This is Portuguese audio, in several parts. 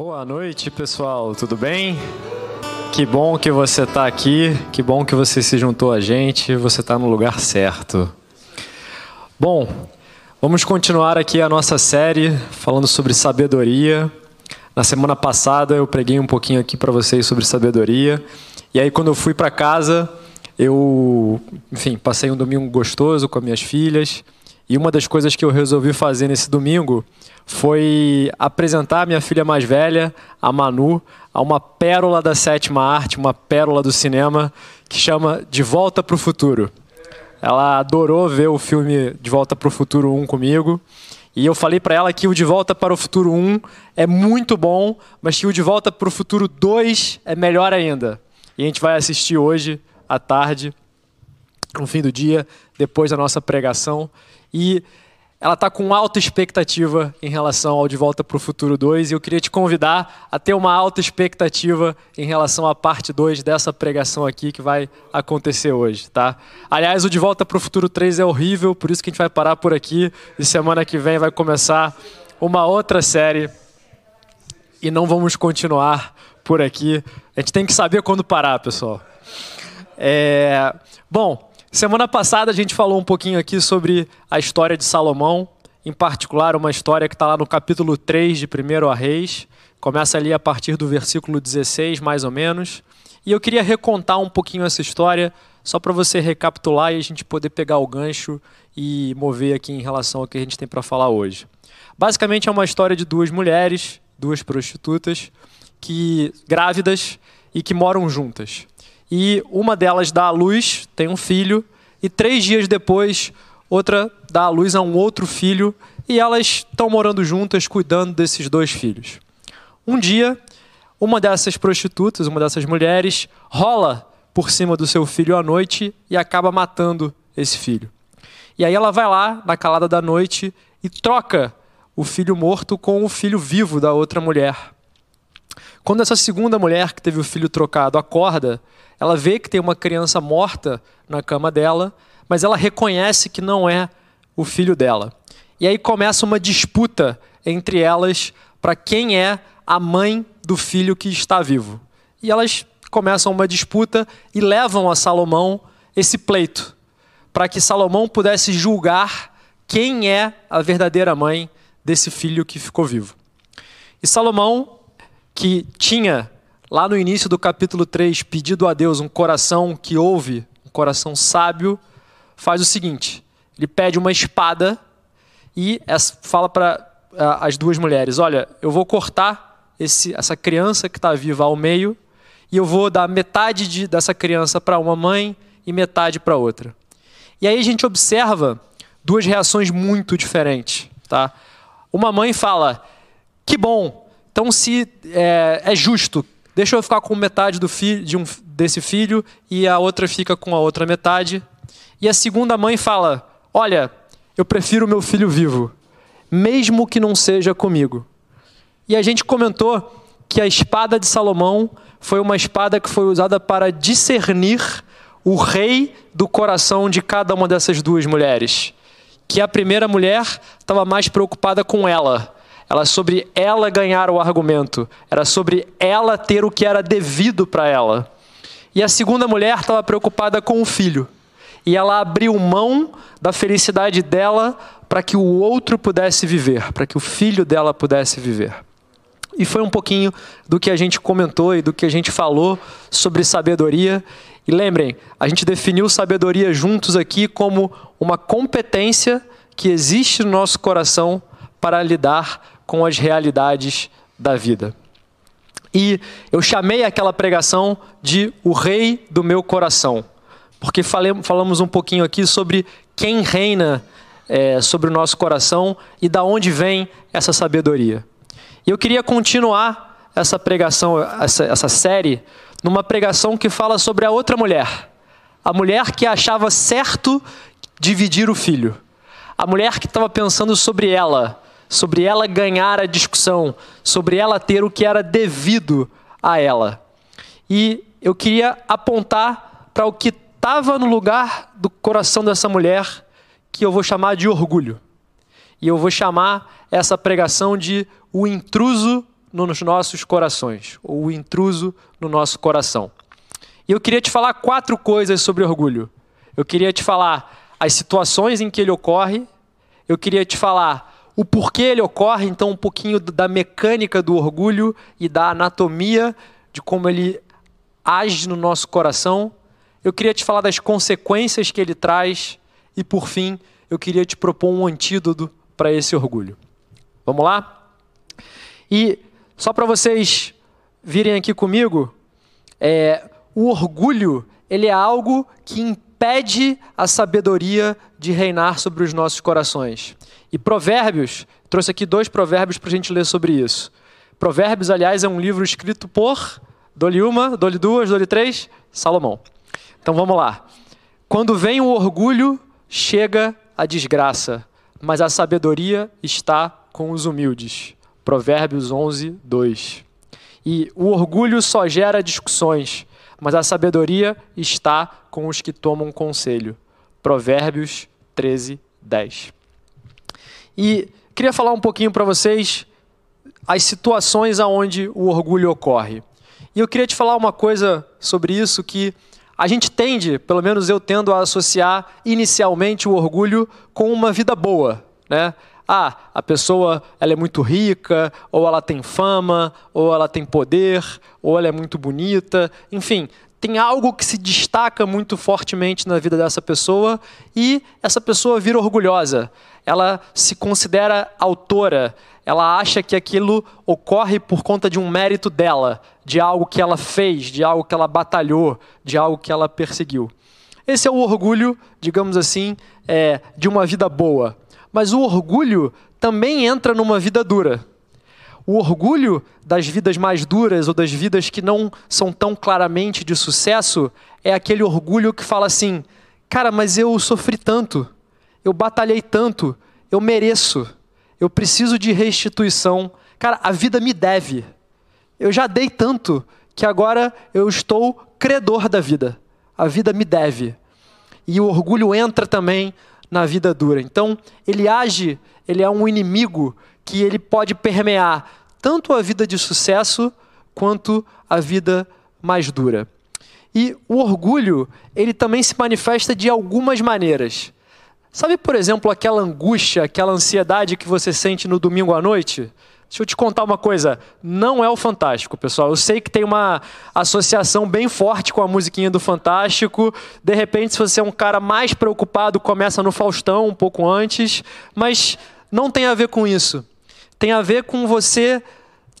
Boa noite, pessoal. Tudo bem? Que bom que você está aqui. Que bom que você se juntou a gente. Você está no lugar certo. Bom, vamos continuar aqui a nossa série falando sobre sabedoria. Na semana passada eu preguei um pouquinho aqui para vocês sobre sabedoria. E aí quando eu fui para casa, eu, enfim, passei um domingo gostoso com as minhas filhas. E uma das coisas que eu resolvi fazer nesse domingo foi apresentar a minha filha mais velha, a Manu, a uma pérola da sétima arte, uma pérola do cinema, que chama De Volta para o Futuro. Ela adorou ver o filme De Volta para o Futuro 1 comigo. E eu falei para ela que o De Volta para o Futuro 1 é muito bom, mas que o De Volta para o Futuro 2 é melhor ainda. E a gente vai assistir hoje à tarde, no fim do dia, depois da nossa pregação. E ela está com alta expectativa em relação ao De Volta para o Futuro 2 e eu queria te convidar a ter uma alta expectativa em relação à parte 2 dessa pregação aqui que vai acontecer hoje, tá? Aliás, o De Volta para o Futuro 3 é horrível, por isso que a gente vai parar por aqui e semana que vem vai começar uma outra série e não vamos continuar por aqui. A gente tem que saber quando parar, pessoal. É... Bom, Semana passada a gente falou um pouquinho aqui sobre a história de Salomão, em particular uma história que está lá no capítulo 3 de 1 a Reis, começa ali a partir do versículo 16, mais ou menos. E eu queria recontar um pouquinho essa história, só para você recapitular e a gente poder pegar o gancho e mover aqui em relação ao que a gente tem para falar hoje. Basicamente é uma história de duas mulheres, duas prostitutas, que grávidas e que moram juntas e uma delas dá à luz, tem um filho, e três dias depois, outra dá à luz a um outro filho, e elas estão morando juntas, cuidando desses dois filhos. Um dia, uma dessas prostitutas, uma dessas mulheres, rola por cima do seu filho à noite e acaba matando esse filho. E aí ela vai lá, na calada da noite, e troca o filho morto com o filho vivo da outra mulher. Quando essa segunda mulher que teve o filho trocado acorda, ela vê que tem uma criança morta na cama dela, mas ela reconhece que não é o filho dela. E aí começa uma disputa entre elas para quem é a mãe do filho que está vivo. E elas começam uma disputa e levam a Salomão esse pleito, para que Salomão pudesse julgar quem é a verdadeira mãe desse filho que ficou vivo. E Salomão, que tinha lá no início do capítulo 3, pedido a Deus um coração que ouve, um coração sábio, faz o seguinte: ele pede uma espada e fala para as duas mulheres: Olha, eu vou cortar esse, essa criança que está viva ao meio e eu vou dar metade de, dessa criança para uma mãe e metade para outra. E aí a gente observa duas reações muito diferentes. Tá? Uma mãe fala: Que bom, então se é, é justo Deixa eu ficar com metade do filho, de um, desse filho e a outra fica com a outra metade. E a segunda mãe fala: Olha, eu prefiro meu filho vivo, mesmo que não seja comigo. E a gente comentou que a espada de Salomão foi uma espada que foi usada para discernir o rei do coração de cada uma dessas duas mulheres. Que a primeira mulher estava mais preocupada com ela, era sobre ela ganhar o argumento, era sobre ela ter o que era devido para ela. E a segunda mulher estava preocupada com o filho. E ela abriu mão da felicidade dela para que o outro pudesse viver, para que o filho dela pudesse viver. E foi um pouquinho do que a gente comentou e do que a gente falou sobre sabedoria. E lembrem, a gente definiu sabedoria juntos aqui como uma competência que existe no nosso coração para lidar com as realidades da vida. E eu chamei aquela pregação de O Rei do Meu Coração, porque falamos um pouquinho aqui sobre quem reina é, sobre o nosso coração e da onde vem essa sabedoria. E eu queria continuar essa pregação, essa, essa série, numa pregação que fala sobre a outra mulher, a mulher que achava certo dividir o filho, a mulher que estava pensando sobre ela, sobre ela ganhar a discussão, sobre ela ter o que era devido a ela. E eu queria apontar para o que estava no lugar do coração dessa mulher, que eu vou chamar de orgulho. E eu vou chamar essa pregação de o intruso nos nossos corações, ou o intruso no nosso coração. E eu queria te falar quatro coisas sobre orgulho. Eu queria te falar as situações em que ele ocorre, eu queria te falar o porquê ele ocorre, então um pouquinho da mecânica do orgulho e da anatomia de como ele age no nosso coração. Eu queria te falar das consequências que ele traz e por fim, eu queria te propor um antídoto para esse orgulho. Vamos lá? E só para vocês virem aqui comigo, é, o orgulho ele é algo que impede a sabedoria de reinar sobre os nossos corações. E Provérbios, trouxe aqui dois provérbios para a gente ler sobre isso. Provérbios, aliás, é um livro escrito por, dole uma, dole duas, dole três, Salomão. Então vamos lá. Quando vem o orgulho, chega a desgraça, mas a sabedoria está com os humildes. Provérbios 11, 2. E o orgulho só gera discussões, mas a sabedoria está com os que tomam conselho. Provérbios 13, 10. E queria falar um pouquinho para vocês as situações aonde o orgulho ocorre. E eu queria te falar uma coisa sobre isso que a gente tende, pelo menos eu tendo a associar inicialmente o orgulho com uma vida boa, né? Ah, a pessoa ela é muito rica, ou ela tem fama, ou ela tem poder, ou ela é muito bonita, enfim, tem algo que se destaca muito fortemente na vida dessa pessoa e essa pessoa vira orgulhosa. Ela se considera autora, ela acha que aquilo ocorre por conta de um mérito dela, de algo que ela fez, de algo que ela batalhou, de algo que ela perseguiu. Esse é o orgulho, digamos assim, é, de uma vida boa. Mas o orgulho também entra numa vida dura. O orgulho das vidas mais duras ou das vidas que não são tão claramente de sucesso é aquele orgulho que fala assim: cara, mas eu sofri tanto, eu batalhei tanto, eu mereço, eu preciso de restituição. Cara, a vida me deve. Eu já dei tanto que agora eu estou credor da vida. A vida me deve. E o orgulho entra também na vida dura. Então, ele age, ele é um inimigo que ele pode permear tanto a vida de sucesso quanto a vida mais dura. E o orgulho, ele também se manifesta de algumas maneiras. Sabe, por exemplo, aquela angústia, aquela ansiedade que você sente no domingo à noite? Deixa eu te contar uma coisa, não é o Fantástico, pessoal. Eu sei que tem uma associação bem forte com a musiquinha do Fantástico. De repente, se você é um cara mais preocupado, começa no Faustão um pouco antes, mas não tem a ver com isso. Tem a ver com você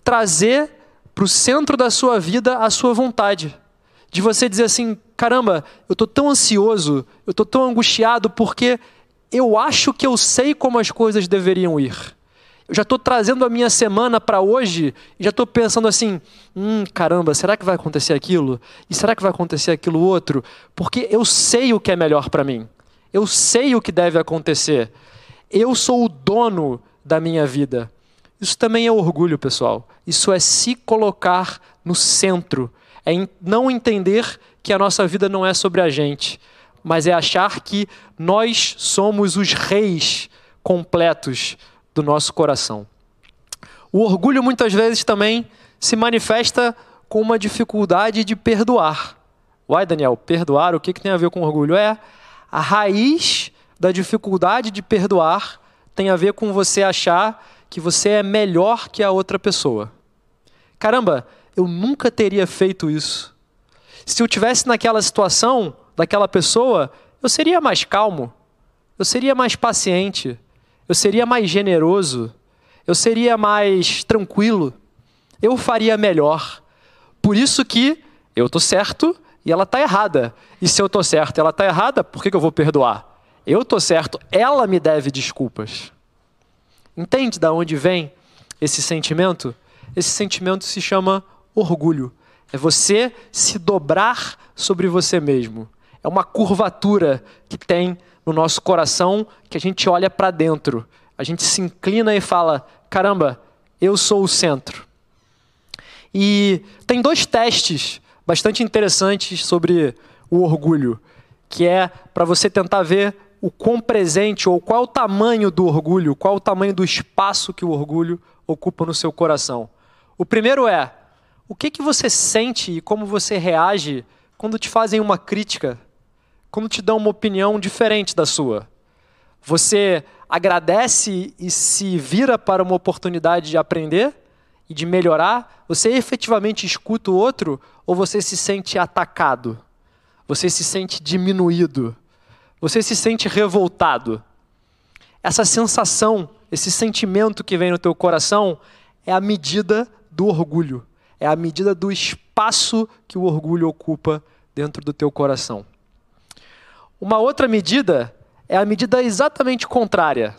trazer para o centro da sua vida a sua vontade. De você dizer assim: caramba, eu estou tão ansioso, eu estou tão angustiado porque eu acho que eu sei como as coisas deveriam ir eu já estou trazendo a minha semana para hoje e já estou pensando assim: hum, caramba, será que vai acontecer aquilo? E será que vai acontecer aquilo outro? Porque eu sei o que é melhor para mim. Eu sei o que deve acontecer. Eu sou o dono da minha vida. Isso também é orgulho, pessoal. Isso é se colocar no centro. É não entender que a nossa vida não é sobre a gente, mas é achar que nós somos os reis completos do nosso coração. O orgulho muitas vezes também se manifesta com uma dificuldade de perdoar. Uai, Daniel, perdoar, o que, que tem a ver com orgulho? É a raiz da dificuldade de perdoar tem a ver com você achar que você é melhor que a outra pessoa. Caramba, eu nunca teria feito isso. Se eu tivesse naquela situação daquela pessoa, eu seria mais calmo, eu seria mais paciente, eu seria mais generoso, eu seria mais tranquilo, eu faria melhor. Por isso que eu estou certo e ela está errada. E se eu estou certo e ela está errada, por que, que eu vou perdoar? Eu estou certo, ela me deve desculpas. Entende de onde vem esse sentimento? Esse sentimento se chama orgulho. É você se dobrar sobre você mesmo. É uma curvatura que tem no nosso coração que a gente olha para dentro, a gente se inclina e fala: caramba, eu sou o centro. E tem dois testes bastante interessantes sobre o orgulho, que é para você tentar ver o quão presente ou qual é o tamanho do orgulho, qual é o tamanho do espaço que o orgulho ocupa no seu coração. O primeiro é: o que, que você sente e como você reage quando te fazem uma crítica, quando te dão uma opinião diferente da sua? Você agradece e se vira para uma oportunidade de aprender e de melhorar? Você efetivamente escuta o outro ou você se sente atacado? Você se sente diminuído? Você se sente revoltado? Essa sensação, esse sentimento que vem no teu coração é a medida do orgulho. É a medida do espaço que o orgulho ocupa dentro do teu coração. Uma outra medida é a medida exatamente contrária,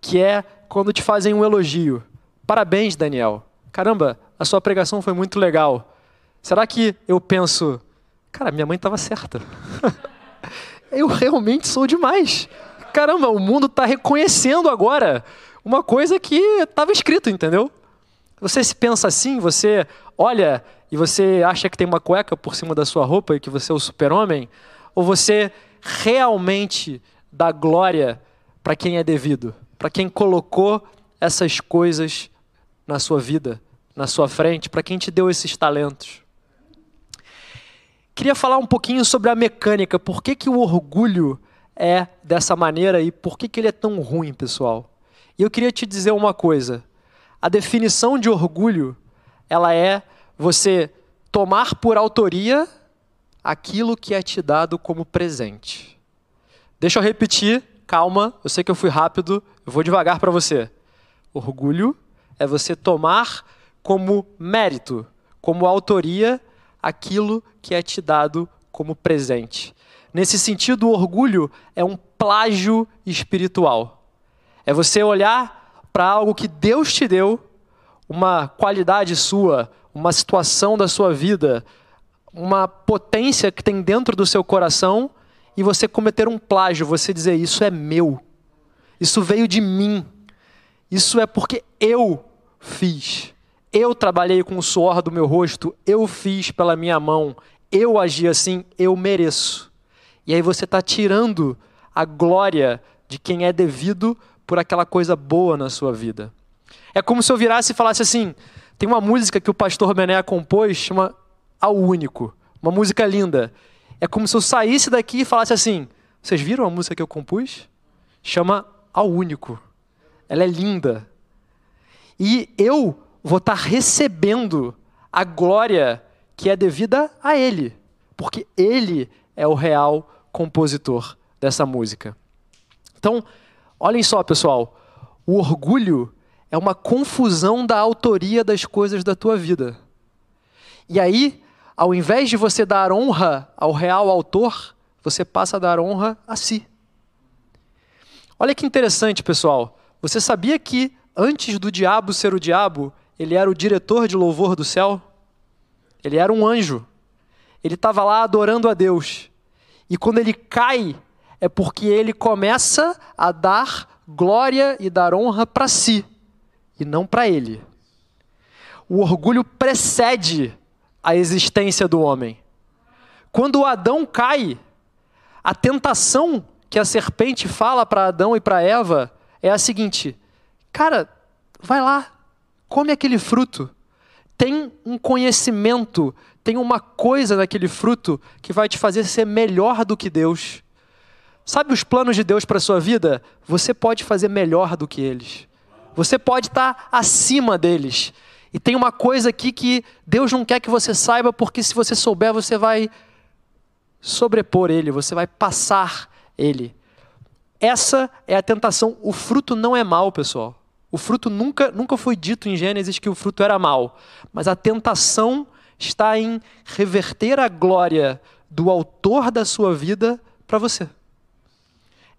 que é quando te fazem um elogio. Parabéns, Daniel. Caramba, a sua pregação foi muito legal. Será que eu penso, cara, minha mãe estava certa? eu realmente sou demais. Caramba, o mundo está reconhecendo agora uma coisa que estava escrito, entendeu? Você se pensa assim, você olha e você acha que tem uma cueca por cima da sua roupa e que você é o super-homem? Ou você realmente dá glória para quem é devido, para quem colocou essas coisas na sua vida, na sua frente, para quem te deu esses talentos. Queria falar um pouquinho sobre a mecânica, por que, que o orgulho é dessa maneira e por que, que ele é tão ruim, pessoal. E eu queria te dizer uma coisa. A definição de orgulho, ela é você tomar por autoria aquilo que é te dado como presente. Deixa eu repetir, calma, eu sei que eu fui rápido, eu vou devagar para você. Orgulho é você tomar como mérito, como autoria, aquilo que é te dado como presente. Nesse sentido, o orgulho é um plágio espiritual. É você olhar para algo que Deus te deu, uma qualidade sua, uma situação da sua vida, uma potência que tem dentro do seu coração e você cometer um plágio, você dizer isso é meu, isso veio de mim, isso é porque eu fiz. Eu trabalhei com o suor do meu rosto, eu fiz pela minha mão, eu agi assim, eu mereço. E aí você está tirando a glória de quem é devido por aquela coisa boa na sua vida. É como se eu virasse e falasse assim: tem uma música que o pastor Bené compôs, chama Ao Único. Uma música linda. É como se eu saísse daqui e falasse assim: vocês viram a música que eu compus? Chama Ao Único. Ela é linda. E eu vou estar recebendo a glória que é devida a Ele, porque Ele é o real compositor dessa música. Então, olhem só, pessoal, o orgulho é uma confusão da autoria das coisas da tua vida. E aí, ao invés de você dar honra ao real autor, você passa a dar honra a si. Olha que interessante, pessoal. Você sabia que antes do diabo ser o diabo, ele era o diretor de louvor do céu? Ele era um anjo. Ele estava lá adorando a Deus. E quando ele cai, é porque ele começa a dar glória e dar honra para si, e não para ele. O orgulho precede a existência do homem. Quando Adão cai, a tentação que a serpente fala para Adão e para Eva é a seguinte: cara, vai lá, come aquele fruto. Tem um conhecimento, tem uma coisa naquele fruto que vai te fazer ser melhor do que Deus. Sabe os planos de Deus para a sua vida? Você pode fazer melhor do que eles. Você pode estar acima deles. E tem uma coisa aqui que Deus não quer que você saiba, porque se você souber, você vai sobrepor ele, você vai passar ele. Essa é a tentação. O fruto não é mal, pessoal. O fruto nunca, nunca foi dito em Gênesis que o fruto era mal. Mas a tentação está em reverter a glória do autor da sua vida para você.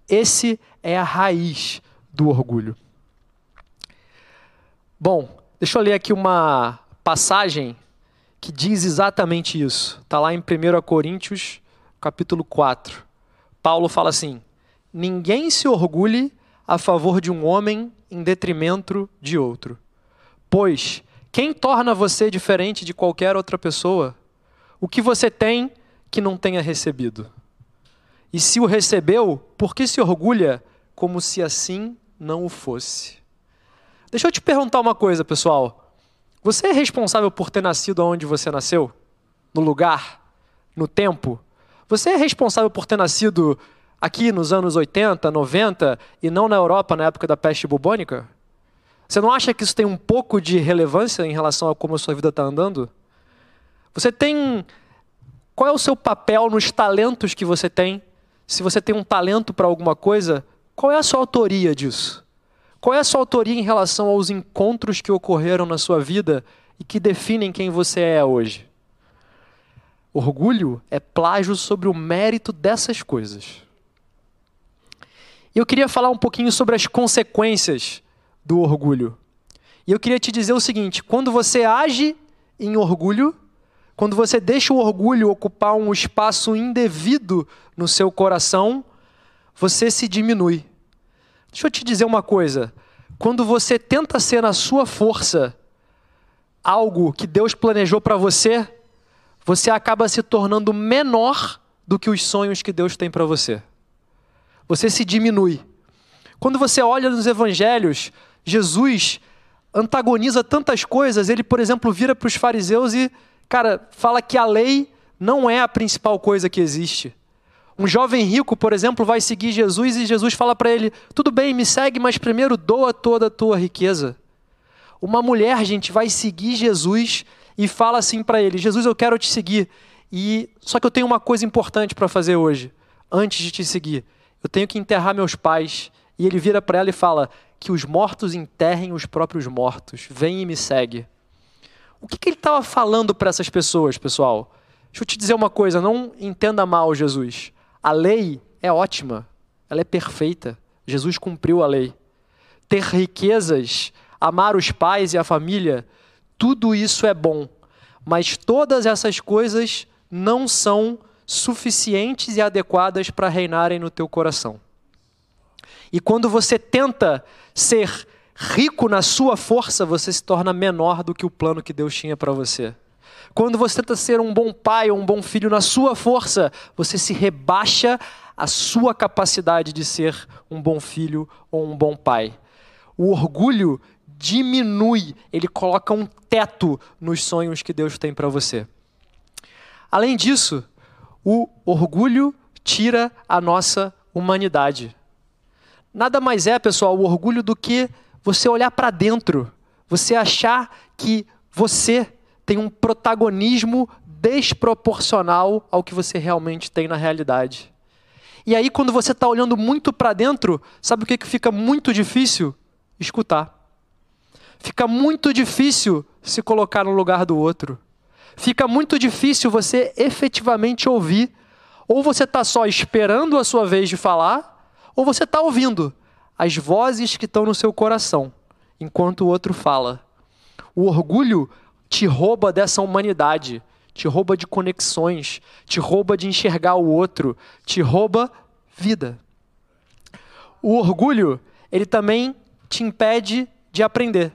Esse é a raiz do orgulho. Bom, Deixa eu ler aqui uma passagem que diz exatamente isso. Está lá em 1 Coríntios, capítulo 4. Paulo fala assim: Ninguém se orgulhe a favor de um homem em detrimento de outro. Pois quem torna você diferente de qualquer outra pessoa? O que você tem que não tenha recebido? E se o recebeu, por que se orgulha como se assim não o fosse? Deixa eu te perguntar uma coisa, pessoal. Você é responsável por ter nascido onde você nasceu? No lugar? No tempo? Você é responsável por ter nascido aqui nos anos 80, 90 e não na Europa na época da peste bubônica? Você não acha que isso tem um pouco de relevância em relação a como a sua vida está andando? Você tem. Qual é o seu papel nos talentos que você tem? Se você tem um talento para alguma coisa, qual é a sua autoria disso? Qual é a sua autoria em relação aos encontros que ocorreram na sua vida e que definem quem você é hoje? Orgulho é plágio sobre o mérito dessas coisas. E eu queria falar um pouquinho sobre as consequências do orgulho. E eu queria te dizer o seguinte: quando você age em orgulho, quando você deixa o orgulho ocupar um espaço indevido no seu coração, você se diminui. Deixa eu te dizer uma coisa: quando você tenta ser na sua força algo que Deus planejou para você, você acaba se tornando menor do que os sonhos que Deus tem para você. Você se diminui. Quando você olha nos evangelhos, Jesus antagoniza tantas coisas. Ele, por exemplo, vira para os fariseus e, cara, fala que a lei não é a principal coisa que existe. Um jovem rico, por exemplo, vai seguir Jesus e Jesus fala para ele: tudo bem, me segue, mas primeiro doa toda a tua riqueza. Uma mulher, gente, vai seguir Jesus e fala assim para ele: Jesus, eu quero te seguir. E só que eu tenho uma coisa importante para fazer hoje, antes de te seguir. Eu tenho que enterrar meus pais. E ele vira para ela e fala: que os mortos enterrem os próprios mortos. Vem e me segue. O que, que ele estava falando para essas pessoas, pessoal? Deixa eu te dizer uma coisa, não entenda mal Jesus. A lei é ótima, ela é perfeita. Jesus cumpriu a lei. Ter riquezas, amar os pais e a família, tudo isso é bom. Mas todas essas coisas não são suficientes e adequadas para reinarem no teu coração. E quando você tenta ser rico na sua força, você se torna menor do que o plano que Deus tinha para você. Quando você tenta ser um bom pai ou um bom filho na sua força, você se rebaixa a sua capacidade de ser um bom filho ou um bom pai. O orgulho diminui, ele coloca um teto nos sonhos que Deus tem para você. Além disso, o orgulho tira a nossa humanidade. Nada mais é, pessoal, o orgulho do que você olhar para dentro, você achar que você tem um protagonismo desproporcional ao que você realmente tem na realidade. E aí, quando você está olhando muito para dentro, sabe o que, que fica muito difícil? Escutar. Fica muito difícil se colocar no lugar do outro. Fica muito difícil você efetivamente ouvir. Ou você está só esperando a sua vez de falar, ou você está ouvindo as vozes que estão no seu coração, enquanto o outro fala. O orgulho te rouba dessa humanidade, te rouba de conexões, te rouba de enxergar o outro, te rouba vida. O orgulho, ele também te impede de aprender.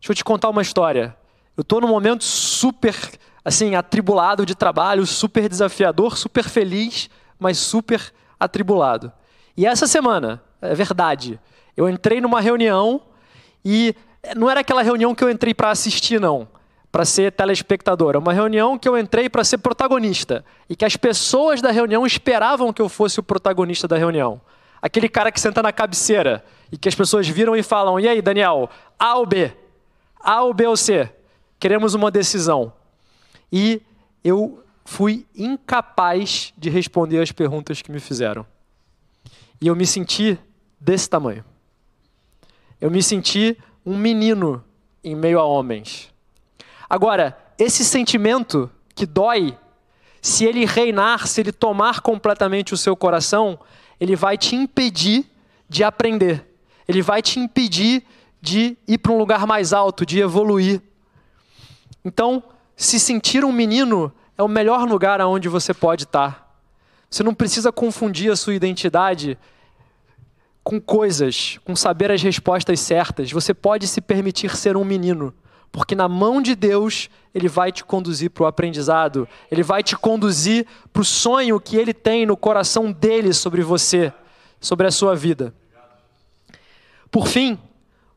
Deixa eu te contar uma história. Eu estou num momento super, assim, atribulado de trabalho, super desafiador, super feliz, mas super atribulado. E essa semana, é verdade, eu entrei numa reunião e não era aquela reunião que eu entrei para assistir, não, para ser telespectador. É uma reunião que eu entrei para ser protagonista e que as pessoas da reunião esperavam que eu fosse o protagonista da reunião. Aquele cara que senta na cabeceira e que as pessoas viram e falam: E aí, Daniel, A ou B? A ou B ou C? Queremos uma decisão. E eu fui incapaz de responder as perguntas que me fizeram. E eu me senti desse tamanho. Eu me senti um menino em meio a homens. Agora, esse sentimento que dói, se ele reinar, se ele tomar completamente o seu coração, ele vai te impedir de aprender. Ele vai te impedir de ir para um lugar mais alto, de evoluir. Então, se sentir um menino é o melhor lugar aonde você pode estar. Você não precisa confundir a sua identidade com coisas, com saber as respostas certas. Você pode se permitir ser um menino, porque na mão de Deus ele vai te conduzir para o aprendizado, ele vai te conduzir para o sonho que ele tem no coração dele sobre você, sobre a sua vida. Por fim,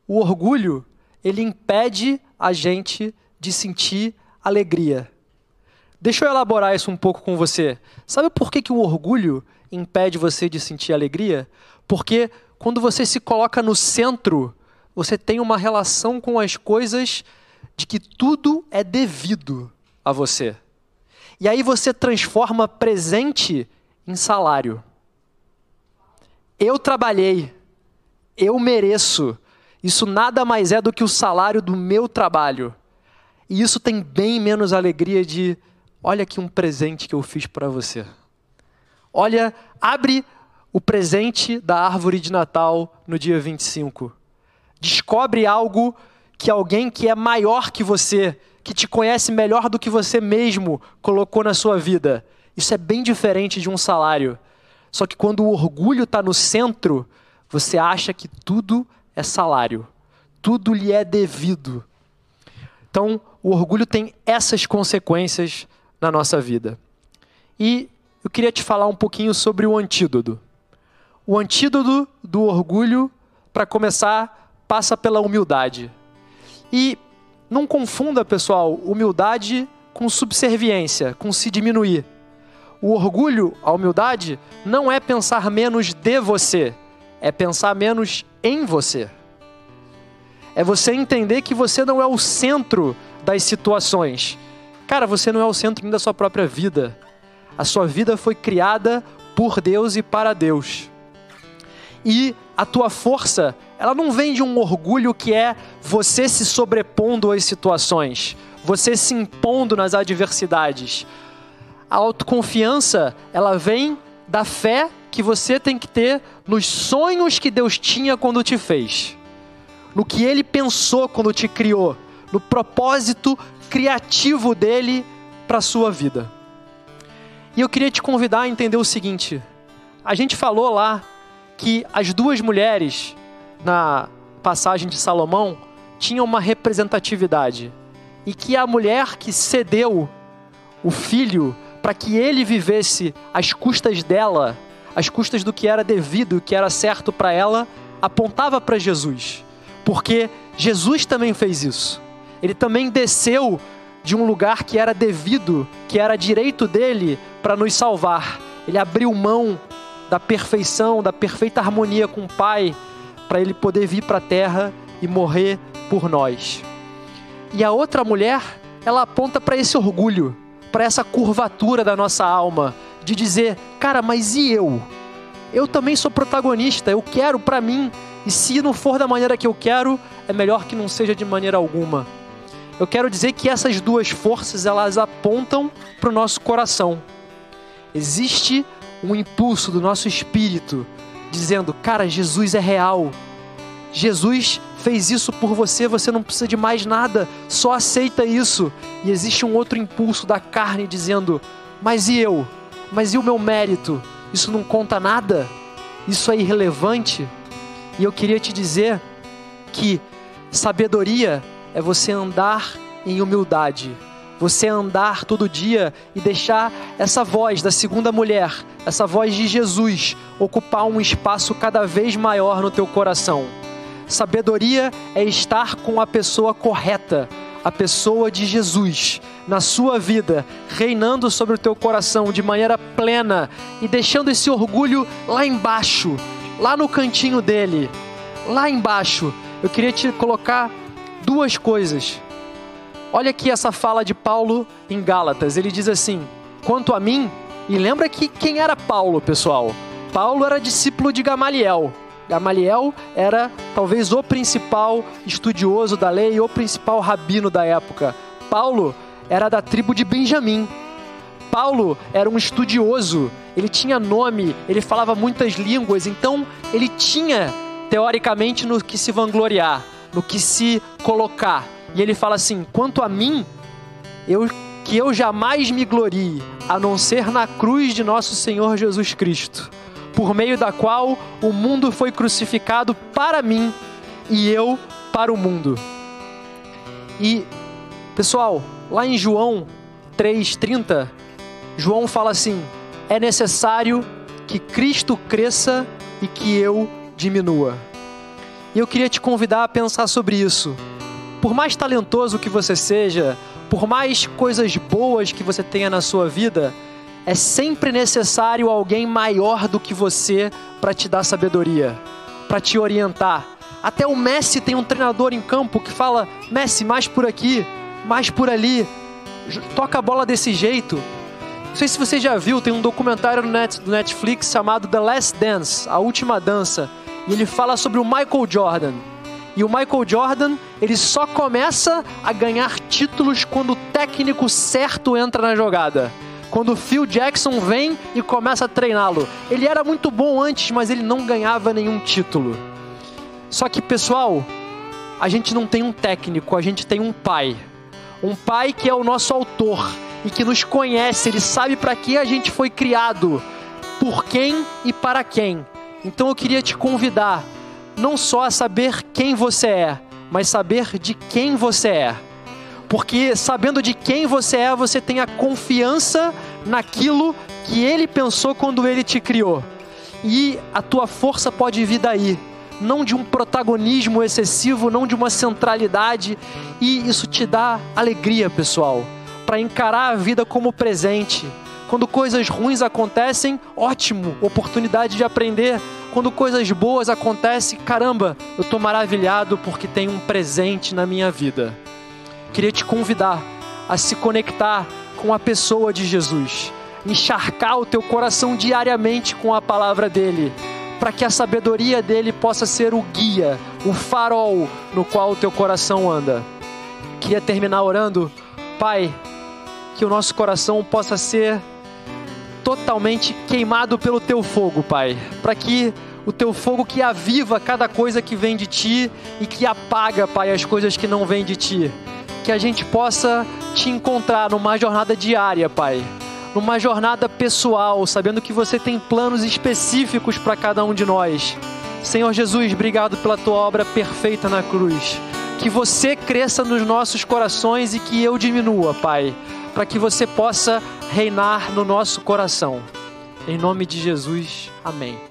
o orgulho ele impede a gente de sentir alegria. Deixa eu elaborar isso um pouco com você. Sabe por que, que o orgulho impede você de sentir alegria? Porque quando você se coloca no centro, você tem uma relação com as coisas de que tudo é devido a você. E aí você transforma presente em salário. Eu trabalhei, eu mereço. Isso nada mais é do que o salário do meu trabalho. E isso tem bem menos alegria de, olha aqui um presente que eu fiz para você. Olha, abre o presente da árvore de Natal no dia 25. Descobre algo que alguém que é maior que você, que te conhece melhor do que você mesmo, colocou na sua vida. Isso é bem diferente de um salário. Só que quando o orgulho está no centro, você acha que tudo é salário, tudo lhe é devido. Então, o orgulho tem essas consequências na nossa vida. E eu queria te falar um pouquinho sobre o antídoto. O antídoto do orgulho, para começar, passa pela humildade. E não confunda, pessoal, humildade com subserviência, com se diminuir. O orgulho, a humildade, não é pensar menos de você, é pensar menos em você. É você entender que você não é o centro das situações. Cara, você não é o centro nem da sua própria vida. A sua vida foi criada por Deus e para Deus. E a tua força, ela não vem de um orgulho que é você se sobrepondo às situações, você se impondo nas adversidades. A autoconfiança, ela vem da fé que você tem que ter nos sonhos que Deus tinha quando te fez, no que Ele pensou quando te criou, no propósito criativo dele para a sua vida. E eu queria te convidar a entender o seguinte: a gente falou lá que as duas mulheres na passagem de Salomão tinham uma representatividade e que a mulher que cedeu o filho para que ele vivesse às custas dela, às custas do que era devido, o que era certo para ela, apontava para Jesus. Porque Jesus também fez isso. Ele também desceu de um lugar que era devido, que era direito dele para nos salvar. Ele abriu mão da perfeição, da perfeita harmonia com o Pai, para ele poder vir para a terra e morrer por nós. E a outra mulher, ela aponta para esse orgulho para essa curvatura da nossa alma, de dizer, cara, mas e eu? Eu também sou protagonista, eu quero para mim, e se não for da maneira que eu quero, é melhor que não seja de maneira alguma. Eu quero dizer que essas duas forças, elas apontam para o nosso coração. Existe um impulso do nosso espírito dizendo, cara, Jesus é real. Jesus fez isso por você, você não precisa de mais nada, só aceita isso. E existe um outro impulso da carne dizendo: Mas e eu? Mas e o meu mérito? Isso não conta nada? Isso é irrelevante? E eu queria te dizer que sabedoria é você andar em humildade, você andar todo dia e deixar essa voz da segunda mulher, essa voz de Jesus, ocupar um espaço cada vez maior no teu coração. Sabedoria é estar com a pessoa correta, a pessoa de Jesus na sua vida, reinando sobre o teu coração de maneira plena e deixando esse orgulho lá embaixo, lá no cantinho dele, lá embaixo. Eu queria te colocar duas coisas. Olha aqui essa fala de Paulo em Gálatas. Ele diz assim: Quanto a mim, e lembra que quem era Paulo, pessoal? Paulo era discípulo de Gamaliel. Gamaliel era talvez o principal estudioso da lei, o principal rabino da época. Paulo era da tribo de Benjamim. Paulo era um estudioso, ele tinha nome, ele falava muitas línguas, então ele tinha, teoricamente, no que se vangloriar, no que se colocar. E ele fala assim: quanto a mim, eu, que eu jamais me glorie, a não ser na cruz de nosso Senhor Jesus Cristo por meio da qual o mundo foi crucificado para mim e eu para o mundo. E, pessoal, lá em João 3,30, João fala assim: é necessário que Cristo cresça e que eu diminua. E eu queria te convidar a pensar sobre isso. Por mais talentoso que você seja, por mais coisas boas que você tenha na sua vida, é sempre necessário alguém maior do que você para te dar sabedoria, para te orientar. Até o Messi tem um treinador em campo que fala: Messi, mais por aqui, mais por ali, toca a bola desse jeito. Não sei se você já viu, tem um documentário no Netflix chamado The Last Dance A Última Dança e ele fala sobre o Michael Jordan. E o Michael Jordan, ele só começa a ganhar títulos quando o técnico certo entra na jogada. Quando o Phil Jackson vem e começa a treiná-lo. Ele era muito bom antes, mas ele não ganhava nenhum título. Só que, pessoal, a gente não tem um técnico, a gente tem um pai. Um pai que é o nosso autor e que nos conhece, ele sabe para que a gente foi criado, por quem e para quem. Então eu queria te convidar não só a saber quem você é, mas saber de quem você é. Porque sabendo de quem você é, você tem a confiança naquilo que ele pensou quando ele te criou. E a tua força pode vir daí, não de um protagonismo excessivo, não de uma centralidade, e isso te dá alegria, pessoal, para encarar a vida como presente quando coisas ruins acontecem, ótimo, oportunidade de aprender. Quando coisas boas acontecem, caramba, eu estou maravilhado porque tem um presente na minha vida. Queria te convidar a se conectar com a pessoa de Jesus, encharcar o teu coração diariamente com a palavra dele, para que a sabedoria dele possa ser o guia, o farol no qual o teu coração anda. Queria terminar orando, Pai, que o nosso coração possa ser totalmente queimado pelo teu fogo, Pai, para que o teu fogo que aviva cada coisa que vem de ti e que apaga, Pai, as coisas que não vêm de ti. Que a gente possa te encontrar numa jornada diária, Pai, numa jornada pessoal, sabendo que você tem planos específicos para cada um de nós. Senhor Jesus, obrigado pela tua obra perfeita na cruz. Que você cresça nos nossos corações e que eu diminua, Pai para que você possa reinar no nosso coração. Em nome de Jesus, amém.